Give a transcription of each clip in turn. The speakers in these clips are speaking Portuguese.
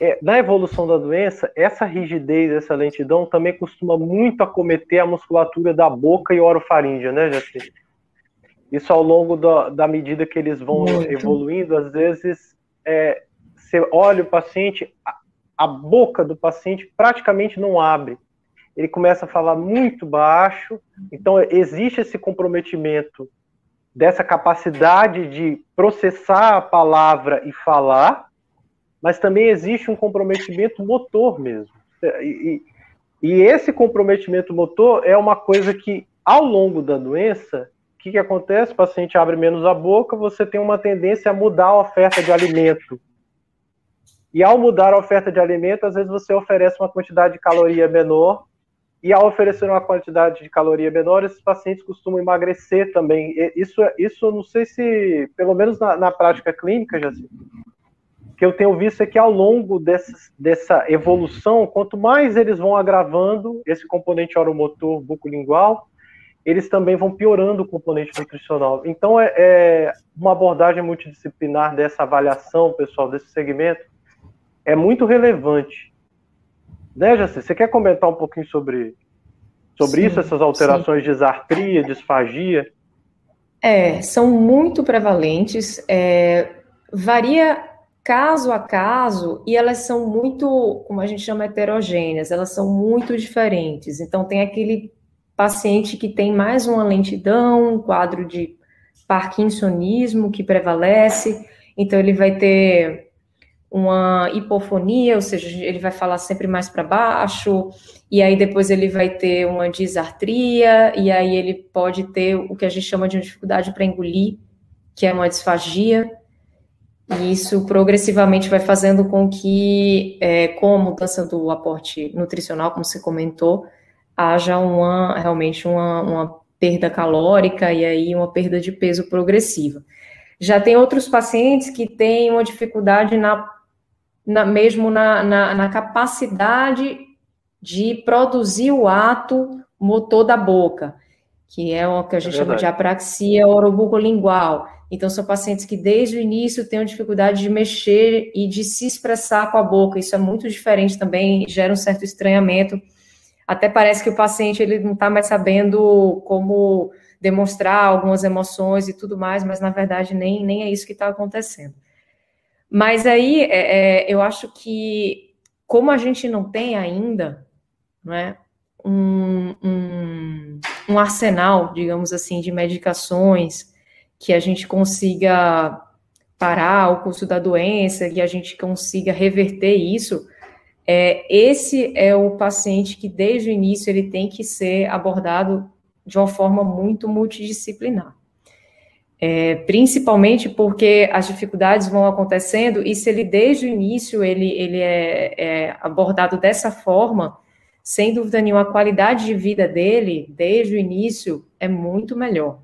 é, na evolução da doença, essa rigidez, essa lentidão também costuma muito acometer a musculatura da boca e orofaríngea, né, Jaci? Isso ao longo da, da medida que eles vão muito. evoluindo, às vezes é, você olha o paciente, a, a boca do paciente praticamente não abre. Ele começa a falar muito baixo, então existe esse comprometimento dessa capacidade de processar a palavra e falar, mas também existe um comprometimento motor mesmo. E, e esse comprometimento motor é uma coisa que, ao longo da doença, o que, que acontece? O paciente abre menos a boca, você tem uma tendência a mudar a oferta de alimento. E ao mudar a oferta de alimento, às vezes você oferece uma quantidade de caloria menor, e ao oferecer uma quantidade de caloria menor, esses pacientes costumam emagrecer também. Isso, isso não sei se, pelo menos na, na prática clínica, já que eu tenho visto é que ao longo dessa, dessa evolução, quanto mais eles vão agravando esse componente oromotor bucolingual, eles também vão piorando o componente nutricional. Então, é, é uma abordagem multidisciplinar dessa avaliação, pessoal, desse segmento, é muito relevante. Né, Jaci? Você quer comentar um pouquinho sobre, sobre sim, isso, essas alterações sim. de disartria, disfagia? É, são muito prevalentes, é, varia caso a caso, e elas são muito, como a gente chama, heterogêneas, elas são muito diferentes. Então, tem aquele paciente que tem mais uma lentidão, um quadro de parkinsonismo que prevalece, então ele vai ter uma hipofonia, ou seja, ele vai falar sempre mais para baixo, e aí depois ele vai ter uma disartria, e aí ele pode ter o que a gente chama de dificuldade para engolir, que é uma disfagia, e isso progressivamente vai fazendo com que, é, com a mudança do aporte nutricional, como você comentou, haja uma, realmente uma, uma perda calórica e aí uma perda de peso progressiva. Já tem outros pacientes que têm uma dificuldade na, na mesmo na, na, na, capacidade de produzir o ato motor da boca, que é o que a gente é chama de apraxia orobucolingual. Então, são pacientes que desde o início têm dificuldade de mexer e de se expressar com a boca. Isso é muito diferente também, gera um certo estranhamento. Até parece que o paciente ele não está mais sabendo como demonstrar algumas emoções e tudo mais, mas na verdade nem, nem é isso que está acontecendo. Mas aí é, é, eu acho que, como a gente não tem ainda né, um, um, um arsenal, digamos assim, de medicações que a gente consiga parar o curso da doença, que a gente consiga reverter isso, é, esse é o paciente que desde o início ele tem que ser abordado de uma forma muito multidisciplinar. É, principalmente porque as dificuldades vão acontecendo e se ele desde o início ele, ele é, é abordado dessa forma, sem dúvida nenhuma, a qualidade de vida dele, desde o início, é muito melhor.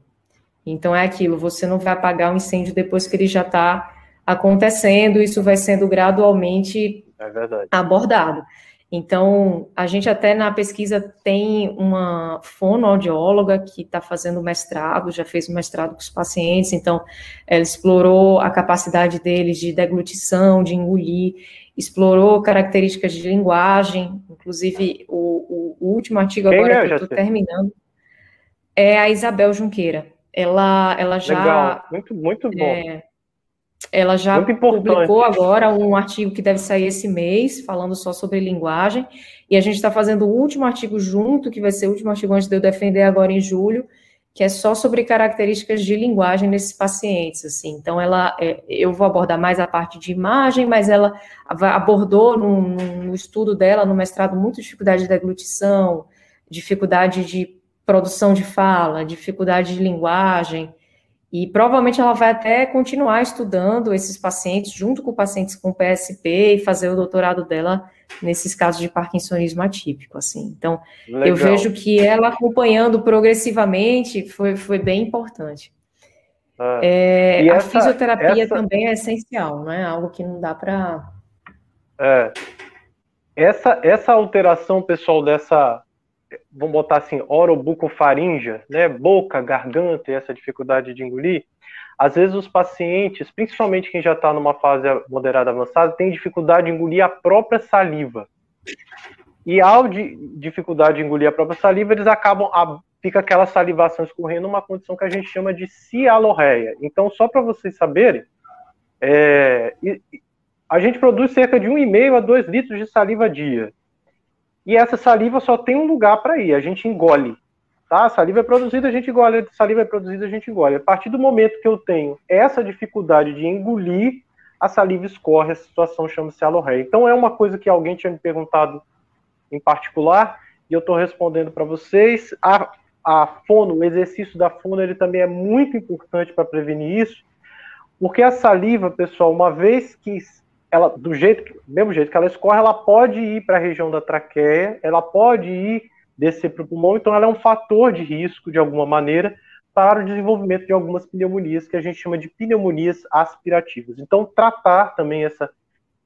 Então, é aquilo, você não vai apagar o um incêndio depois que ele já está acontecendo, isso vai sendo gradualmente é abordado. Então, a gente até na pesquisa tem uma fonoaudióloga que está fazendo mestrado, já fez o mestrado com os pacientes, então ela explorou a capacidade deles de deglutição, de engolir, explorou características de linguagem, inclusive o, o, o último artigo Quem agora é, que eu estou terminando é a Isabel Junqueira ela, ela já. Legal, muito, muito bom. É, ela já publicou agora um artigo que deve sair esse mês, falando só sobre linguagem, e a gente está fazendo o último artigo junto, que vai ser o último artigo antes de eu defender agora em julho, que é só sobre características de linguagem nesses pacientes, assim. Então, ela, é, eu vou abordar mais a parte de imagem, mas ela abordou no, no estudo dela, no mestrado, muito dificuldade de deglutição, dificuldade de produção de fala, dificuldade de linguagem, e provavelmente ela vai até continuar estudando esses pacientes junto com pacientes com PSP e fazer o doutorado dela nesses casos de parkinsonismo atípico, assim. Então, Legal. eu vejo que ela acompanhando progressivamente foi, foi bem importante. Ah, é, a essa, fisioterapia essa... também é essencial, não é algo que não dá para... É, essa, essa alteração, pessoal, dessa vamos botar assim, orobucofaringe, né, boca, garganta e essa dificuldade de engolir, às vezes os pacientes, principalmente quem já está numa fase moderada avançada, tem dificuldade de engolir a própria saliva. E ao de dificuldade de engolir a própria saliva, eles acabam, a, fica aquela salivação escorrendo, uma condição que a gente chama de cialorreia. Então, só para vocês saberem, é, a gente produz cerca de 1,5 a 2 litros de saliva dia. E essa saliva só tem um lugar para ir, a gente engole. Tá? A saliva é produzida, a gente engole, a saliva é produzida, a gente engole. A partir do momento que eu tenho essa dificuldade de engolir, a saliva escorre, a situação chama-se alorreia. Então é uma coisa que alguém tinha me perguntado em particular, e eu estou respondendo para vocês. A, a fono, o exercício da fono, ele também é muito importante para prevenir isso, porque a saliva, pessoal, uma vez que ela, do jeito, mesmo jeito que ela escorre, ela pode ir para a região da traqueia, ela pode ir descer para o pulmão, então ela é um fator de risco, de alguma maneira, para o desenvolvimento de algumas pneumonias, que a gente chama de pneumonias aspirativas. Então, tratar também essa,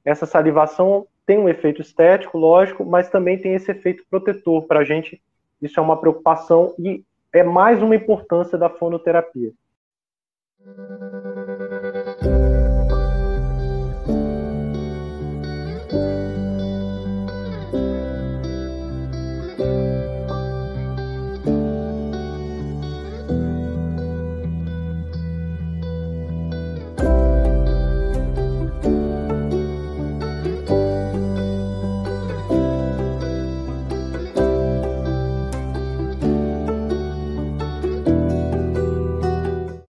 essa salivação tem um efeito estético, lógico, mas também tem esse efeito protetor para a gente. Isso é uma preocupação e é mais uma importância da fonoterapia.